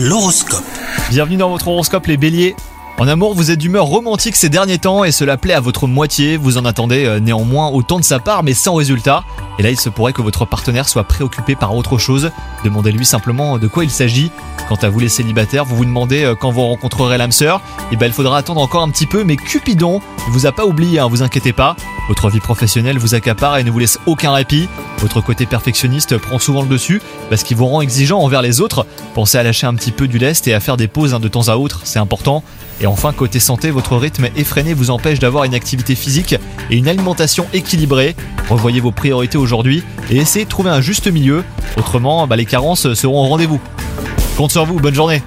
L'horoscope. Bienvenue dans votre horoscope les béliers. En amour, vous êtes d'humeur romantique ces derniers temps et cela plaît à votre moitié. Vous en attendez euh, néanmoins autant de sa part mais sans résultat. Et là, il se pourrait que votre partenaire soit préoccupé par autre chose. Demandez-lui simplement de quoi il s'agit. Quant à vous les célibataires, vous vous demandez euh, quand vous rencontrerez l'âme sœur. Et ben, il faudra attendre encore un petit peu, mais Cupidon ne vous a pas oublié, hein, vous inquiétez pas. Votre vie professionnelle vous accapare et ne vous laisse aucun répit. Votre côté perfectionniste prend souvent le dessus parce qu'il vous rend exigeant envers les autres. Pensez à lâcher un petit peu du lest et à faire des pauses hein, de temps à autre, c'est important. Et enfin, côté santé, votre rythme effréné vous empêche d'avoir une activité physique et une alimentation équilibrée. Revoyez vos priorités aujourd'hui et essayez de trouver un juste milieu. Autrement, bah, les carences seront au rendez-vous. Compte sur vous, bonne journée